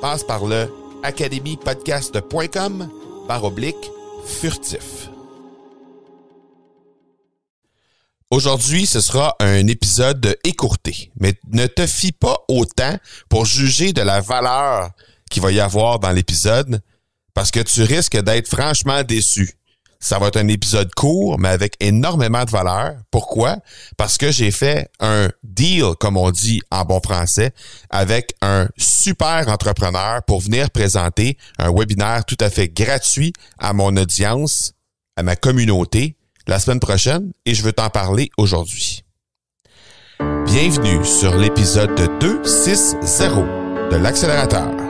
Passe par le academypodcast.com par oblique furtif. Aujourd'hui, ce sera un épisode écourté, mais ne te fie pas autant pour juger de la valeur qu'il va y avoir dans l'épisode, parce que tu risques d'être franchement déçu. Ça va être un épisode court, mais avec énormément de valeur. Pourquoi? Parce que j'ai fait un deal, comme on dit en bon français, avec un super entrepreneur pour venir présenter un webinaire tout à fait gratuit à mon audience, à ma communauté, la semaine prochaine, et je veux t'en parler aujourd'hui. Bienvenue sur l'épisode 260 de l'accélérateur.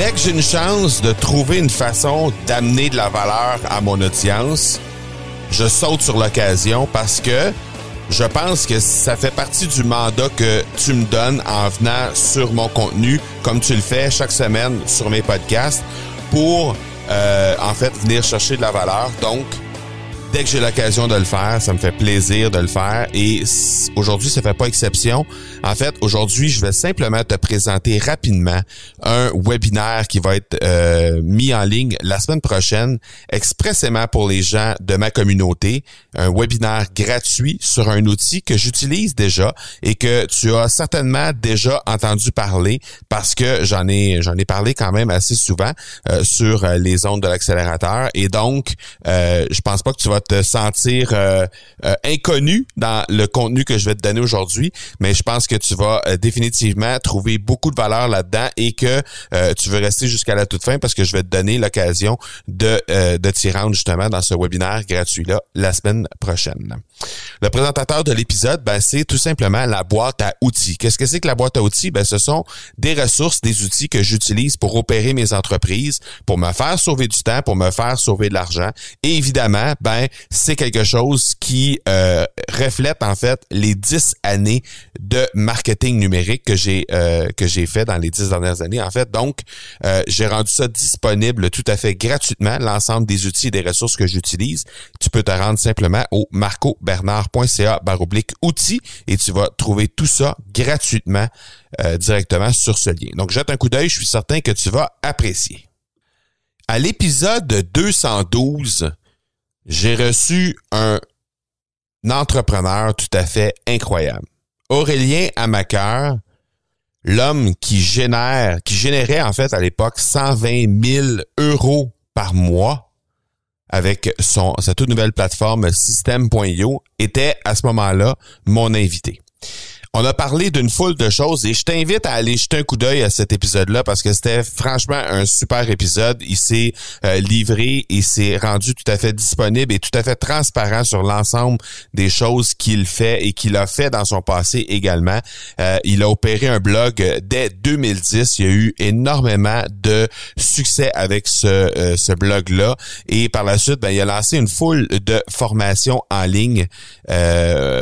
Dès que j'ai une chance de trouver une façon d'amener de la valeur à mon audience, je saute sur l'occasion parce que je pense que ça fait partie du mandat que tu me donnes en venant sur mon contenu, comme tu le fais chaque semaine sur mes podcasts, pour euh, en fait venir chercher de la valeur. Donc, dès que j'ai l'occasion de le faire, ça me fait plaisir de le faire. Et aujourd'hui, ça fait pas exception. En fait, aujourd'hui, je vais simplement te présenter rapidement un webinaire qui va être euh, mis en ligne la semaine prochaine expressément pour les gens de ma communauté, un webinaire gratuit sur un outil que j'utilise déjà et que tu as certainement déjà entendu parler parce que j'en ai j'en ai parlé quand même assez souvent euh, sur euh, les ondes de l'accélérateur. Et donc je pense pas que tu vas te sentir inconnu dans le contenu que je vais te donner aujourd'hui, mais je pense que tu vas euh, définitivement trouver beaucoup de valeur là-dedans et que euh, tu veux rester jusqu'à la toute fin parce que je vais te donner l'occasion de, euh, de t'y rendre justement dans ce webinaire gratuit-là la semaine prochaine. Le présentateur de l'épisode, ben, c'est tout simplement la boîte à outils. Qu'est-ce que c'est que la boîte à outils? Ben, ce sont des ressources, des outils que j'utilise pour opérer mes entreprises, pour me faire sauver du temps, pour me faire sauver de l'argent. Et évidemment, ben, c'est quelque chose qui reflète en fait les dix années de marketing numérique que j'ai euh, que j'ai fait dans les dix dernières années. En fait, donc, euh, j'ai rendu ça disponible tout à fait gratuitement, l'ensemble des outils et des ressources que j'utilise. Tu peux te rendre simplement au marcobernard.ca baroblique outils et tu vas trouver tout ça gratuitement euh, directement sur ce lien. Donc, jette un coup d'œil, je suis certain que tu vas apprécier. À l'épisode 212, j'ai reçu un entrepreneur tout à fait incroyable. Aurélien Amaker, l'homme qui génère, qui générait en fait à l'époque 120 000 euros par mois avec sa toute nouvelle plateforme System.io, était à ce moment-là mon invité. On a parlé d'une foule de choses et je t'invite à aller jeter un coup d'œil à cet épisode-là parce que c'était franchement un super épisode. Il s'est euh, livré et s'est rendu tout à fait disponible et tout à fait transparent sur l'ensemble des choses qu'il fait et qu'il a fait dans son passé également. Euh, il a opéré un blog dès 2010. Il y a eu énormément de succès avec ce, euh, ce blog-là et par la suite, ben, il a lancé une foule de formations en ligne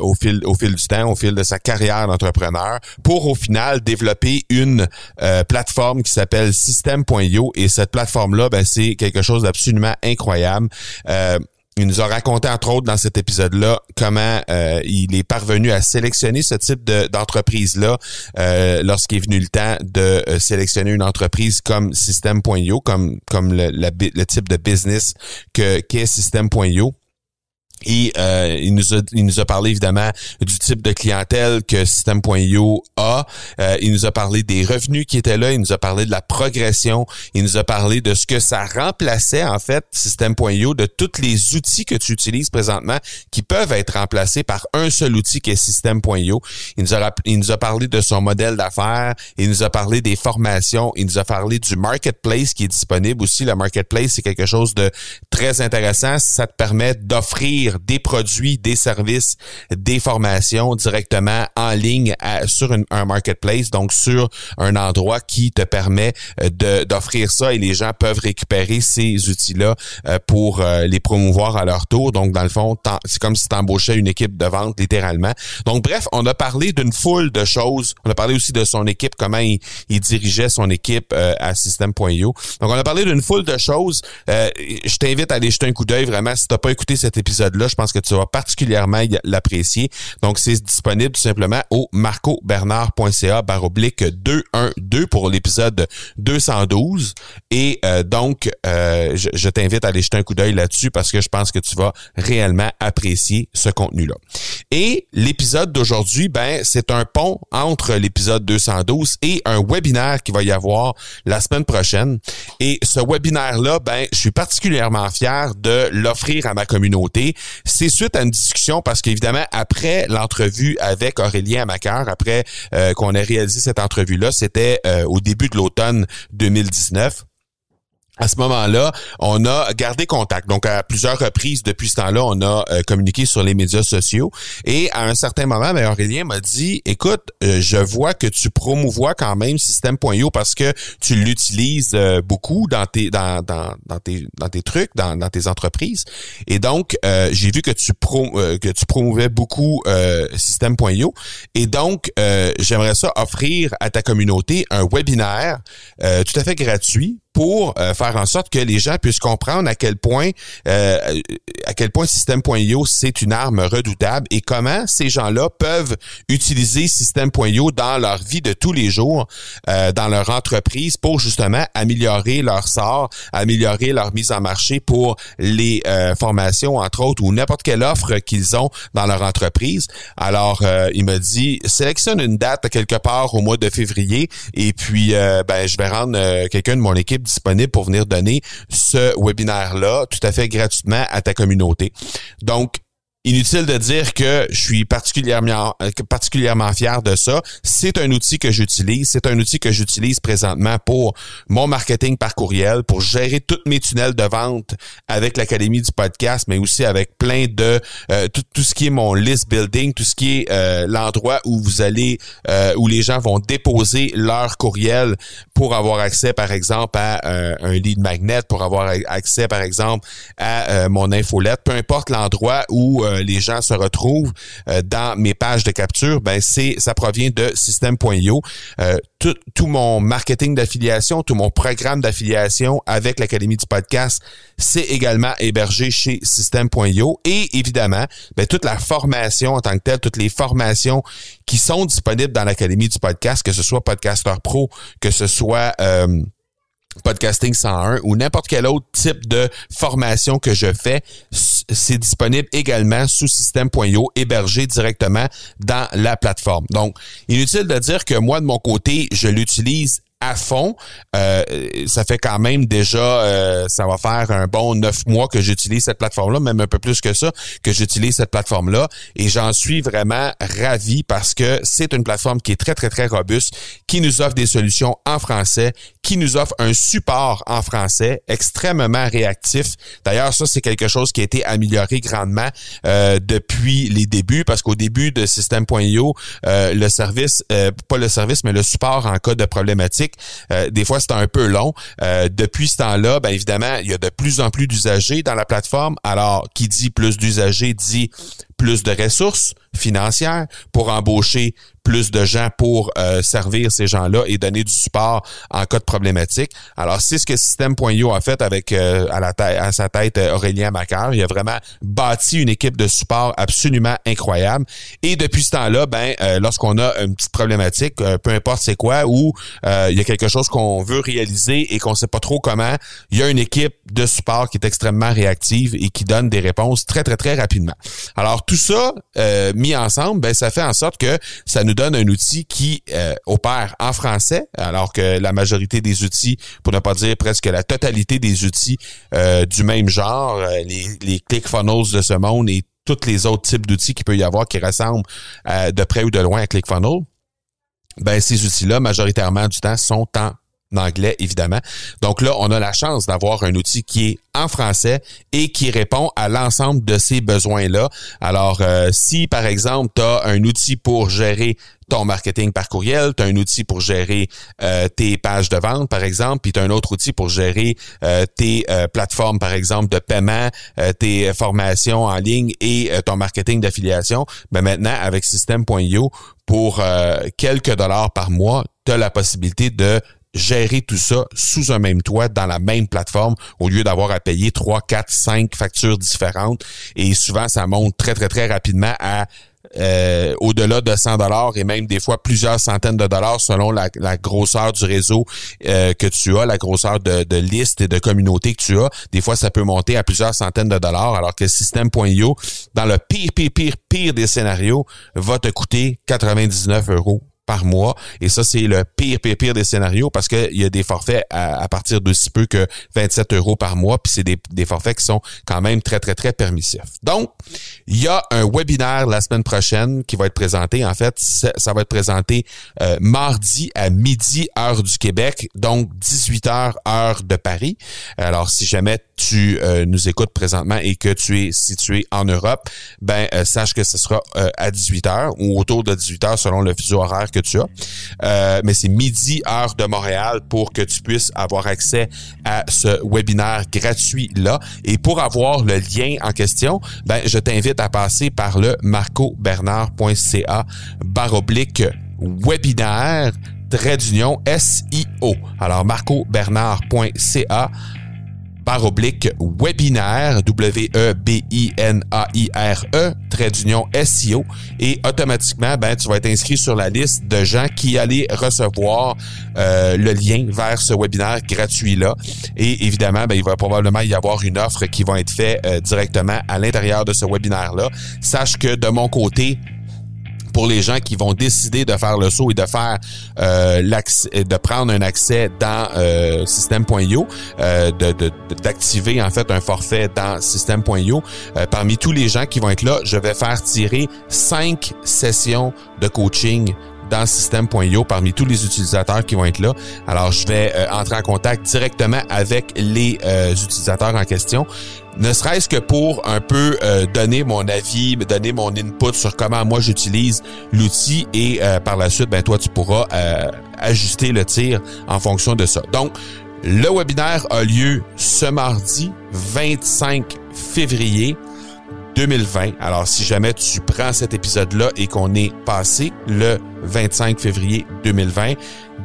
au fil au fil du temps, au fil de sa carrière d'entrepreneur pour au final développer une euh, plateforme qui s'appelle System.io et cette plateforme-là, ben, c'est quelque chose d'absolument incroyable. Euh, il nous a raconté, entre autres, dans cet épisode-là, comment euh, il est parvenu à sélectionner ce type d'entreprise-là lorsqu'il est venu le temps de sélectionner une entreprise comme System.io, comme, comme le, le, type de business que qu'est System.io. Et euh, il, nous a, il nous a parlé évidemment du type de clientèle que System.io a. Euh, il nous a parlé des revenus qui étaient là. Il nous a parlé de la progression. Il nous a parlé de ce que ça remplaçait en fait System.io, de tous les outils que tu utilises présentement qui peuvent être remplacés par un seul outil qui est System.io. Il nous a il nous a parlé de son modèle d'affaires. Il nous a parlé des formations. Il nous a parlé du marketplace qui est disponible aussi. Le marketplace c'est quelque chose de très intéressant. Ça te permet d'offrir des produits, des services, des formations directement en ligne sur un marketplace, donc sur un endroit qui te permet euh, d'offrir ça et les gens peuvent récupérer ces outils-là euh, pour euh, les promouvoir à leur tour. Donc, dans le fond, c'est comme si tu embauchais une équipe de vente littéralement. Donc, bref, on a parlé d'une foule de choses. On a parlé aussi de son équipe, comment il, dirigeait son équipe à System.io. Donc, on a parlé d'une foule de choses. je t'invite à aller jeter un coup d'œil vraiment si tu n'as pas écouté cet épisode-là je pense que tu vas particulièrement l'apprécier. Donc, c'est disponible tout simplement au marcobernard.ca baroblique 212 pour l'épisode 212. Et euh, donc, euh, je, t'invite à aller jeter un coup d'œil là-dessus parce que je pense que tu vas réellement apprécier ce contenu-là. Et l'épisode d'aujourd'hui, ben, c'est un pont entre l'épisode 212 et un webinaire qui va y avoir la semaine prochaine. Et ce webinaire-là, ben, je suis particulièrement fier de l'offrir à ma communauté c'est suite à une discussion parce qu'évidemment, après l'entrevue avec Aurélien Amaker, après euh, qu'on ait réalisé cette entrevue-là, c'était euh, au début de l'automne 2019 à ce moment-là, on a gardé contact. Donc, à plusieurs reprises depuis ce temps-là, on a euh, communiqué sur les médias sociaux. Et à un certain moment, ben, Aurélien m'a dit, écoute, euh, je vois que tu promouvois quand même System.io parce que tu l'utilises euh, beaucoup dans tes, dans, dans, dans, tes, dans tes trucs, dans, dans tes entreprises. Et donc, j'ai vu que tu, pro, que tu promouvais beaucoup System.io. Et donc, j'aimerais ça offrir à ta communauté un webinaire tout à fait gratuit pour euh, faire en sorte que les gens puissent comprendre à quel point euh, à quel point System.io c'est une arme redoutable et comment ces gens-là peuvent utiliser System.io dans leur vie de tous les jours, euh, dans leur entreprise pour justement améliorer leur sort, améliorer leur mise en marché pour les formations entre autres ou n'importe quelle offre qu'ils ont dans leur entreprise. Alors il m'a dit sélectionne une date quelque part au mois de février et puis ben je vais rendre quelqu'un de mon équipe disponible pour venir donner ce webinaire-là tout à fait gratuitement à ta communauté. Donc, Inutile de dire que je suis particulièrement euh, particulièrement fier de ça. C'est un outil que j'utilise, c'est un outil que j'utilise présentement pour mon marketing par courriel, pour gérer toutes mes tunnels de vente avec l'académie du podcast, mais aussi avec plein de euh, tout, tout, ce qui est mon list building, tout ce qui est euh, l'endroit où vous allez où les gens vont déposer leur courriel pour avoir accès par exemple à un lead magnet, pour avoir accès par exemple à mon infolette, peu importe l'endroit où euh, les gens se retrouvent euh, dans mes pages de capture, ben c'est ça provient de System.io. Euh, tout, mon marketing d'affiliation, tout mon programme d'affiliation avec l'Académie du podcast, c'est également hébergé chez System.io. Et évidemment, ben, toute la formation en tant que telle, toutes les formations qui sont disponibles dans l'Académie du podcast, que ce soit Podcaster Pro, que ce soit... Podcasting 101 ou n'importe quel autre type de formation que je fais, c'est disponible également sous système.io, hébergé directement dans la plateforme. Donc, inutile de dire que moi, de mon côté, je l'utilise à fond. Euh, ça fait quand même déjà, euh, ça va faire un bon neuf mois que j'utilise cette plateforme-là, même un peu plus que ça, que j'utilise cette plateforme-là. Et j'en suis vraiment ravi parce que c'est une plateforme qui est très, très, très robuste, qui nous offre des solutions en français, qui nous offre un support en français extrêmement réactif. D'ailleurs, ça, c'est quelque chose qui a été amélioré grandement euh, depuis les débuts, parce qu'au début de System.io, le service, pas le service, mais le support en cas de problématique, euh, des fois, c'est un peu long. Euh, depuis ce temps-là, bien évidemment, il y a de plus en plus d'usagers dans la plateforme. Alors, qui dit plus d'usagers dit plus de ressources financières pour embaucher plus de gens pour euh, servir ces gens-là et donner du support en cas de problématique. Alors, c'est ce que System.io a fait avec euh, à, la tête, à sa tête euh, Aurélien Macar. Il a vraiment bâti une équipe de support absolument incroyable. Et depuis ce temps-là, ben, lorsqu'on a une petite problématique, peu importe c'est quoi, ou il y a quelque chose qu'on veut réaliser et qu'on sait pas trop comment, il y a une équipe de support qui est extrêmement réactive et qui donne des réponses très, très, très rapidement. Alors, tout ça euh, mis ensemble, ben, ça fait en sorte que ça nous donne un outil qui euh, opère en français, alors que la majorité des outils, pour ne pas dire presque la totalité des outils euh, du même genre, les, les ClickFunnels de ce monde et tous les autres types d'outils qu'il peut y avoir qui ressemblent de près ou de loin à ClickFunnels, ben ces outils-là, majoritairement du temps, sont en anglais, évidemment. Donc là, on a la chance d'avoir un outil qui est en français et qui répond à l'ensemble de ces besoins-là. Alors, euh, si, par exemple, tu as un outil pour gérer ton marketing par courriel, tu as un outil pour gérer euh, tes pages de vente, par exemple, puis tu as un autre outil pour gérer euh, tes plateformes, par exemple, de paiement, tes formations en ligne et ton marketing d'affiliation, ben maintenant, avec System.io, pour quelques dollars par mois, tu as la possibilité de gérer tout ça sous un même toit dans la même plateforme au lieu d'avoir à payer trois, quatre, cinq factures différentes. Et souvent, ça monte très, très, très rapidement à euh, au-delà de 100 dollars et même des fois plusieurs centaines de dollars selon la, grosseur du réseau euh, que tu as, la grosseur de, de liste et de communauté que tu as. Des fois, ça peut monter à plusieurs centaines de dollars, alors que System.io, dans le pire, pire, pire, pire des scénarios, va te coûter 99 euros par mois. Et ça, c'est le pire, pire, pire des scénarios parce qu'il y a des forfaits à, partir de si peu que 27 euros par mois. Puis c'est des, des, forfaits qui sont quand même très, très, très permissifs. Donc, il y a un webinaire la semaine prochaine qui va être présenté. En fait, ça, va être présenté euh, mardi à midi, heure du Québec, donc 18 heures, heure de Paris. Alors, si jamais tu euh, nous écoutes présentement et que tu es situé en Europe, ben euh, sache que ce sera à 18 heures ou autour de 18 heures selon le fuseau horaire que tu as. Euh, mais c'est midi heure de Montréal pour que tu puisses avoir accès à ce webinaire gratuit là. Et pour avoir le lien en question, ben je t'invite à passer par le marcobernard.ca baroblique webinaire trait d'union SIO. Alors marcobernard.ca barre webinaire, W-E-B-I-N-A-I-R-E, e, trait d'union SEO, et automatiquement, ben, tu vas être inscrit sur la liste de gens qui allaient recevoir euh, le lien vers ce webinaire gratuit-là. Et évidemment, ben, il va probablement y avoir une offre qui va être faite euh, directement à l'intérieur de ce webinaire-là. Sache que de mon côté, pour les gens qui vont décider de faire le saut et de faire euh, l'accès, de prendre un accès dans euh, System.io, euh, d'activer en fait un forfait dans System.io. Euh, parmi tous les gens qui vont être là, je vais faire tirer cinq sessions de coaching dans System.io parmi tous les utilisateurs qui vont être là. Alors, je vais euh, entrer en contact directement avec les euh, utilisateurs en question ne serait-ce que pour un peu euh, donner mon avis, donner mon input sur comment moi j'utilise l'outil et par la suite, ben toi tu pourras ajuster le tir en fonction de ça. Donc, le webinaire a lieu ce mardi 25 février 2020. Alors, si jamais tu prends cet épisode-là et qu'on est passé le 25 février 2020,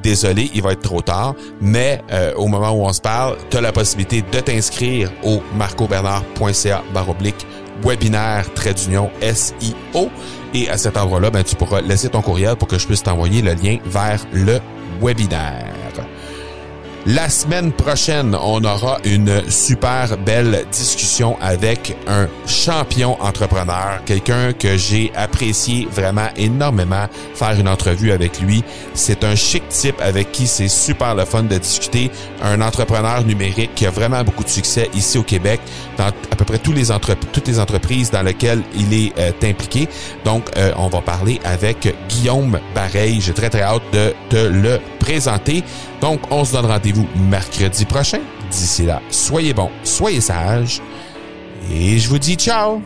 désolé, il va être trop tard, mais euh, au moment où on se parle, tu as la possibilité de t'inscrire au marcobernard.ca baroblique webinaire trait d'union SIO. Et à cet endroit-là, ben, tu pourras laisser ton courriel pour que je puisse t'envoyer le lien vers le webinaire. La semaine prochaine, on aura une super belle discussion avec un champion entrepreneur, quelqu'un que j'ai apprécié vraiment énormément faire une entrevue avec lui. C'est un chic type avec qui c'est super le fun de discuter, un entrepreneur numérique qui a vraiment beaucoup de succès ici au Québec dans à peu près toutes les entreprises dans lesquelles il est euh, impliqué. Donc, euh, on va parler avec Guillaume Bareil. J'ai très, très hâte de te le présenter. Donc, on se donne rendez-vous mercredi prochain. D'ici là, soyez bons, soyez sages. Et je vous dis ciao!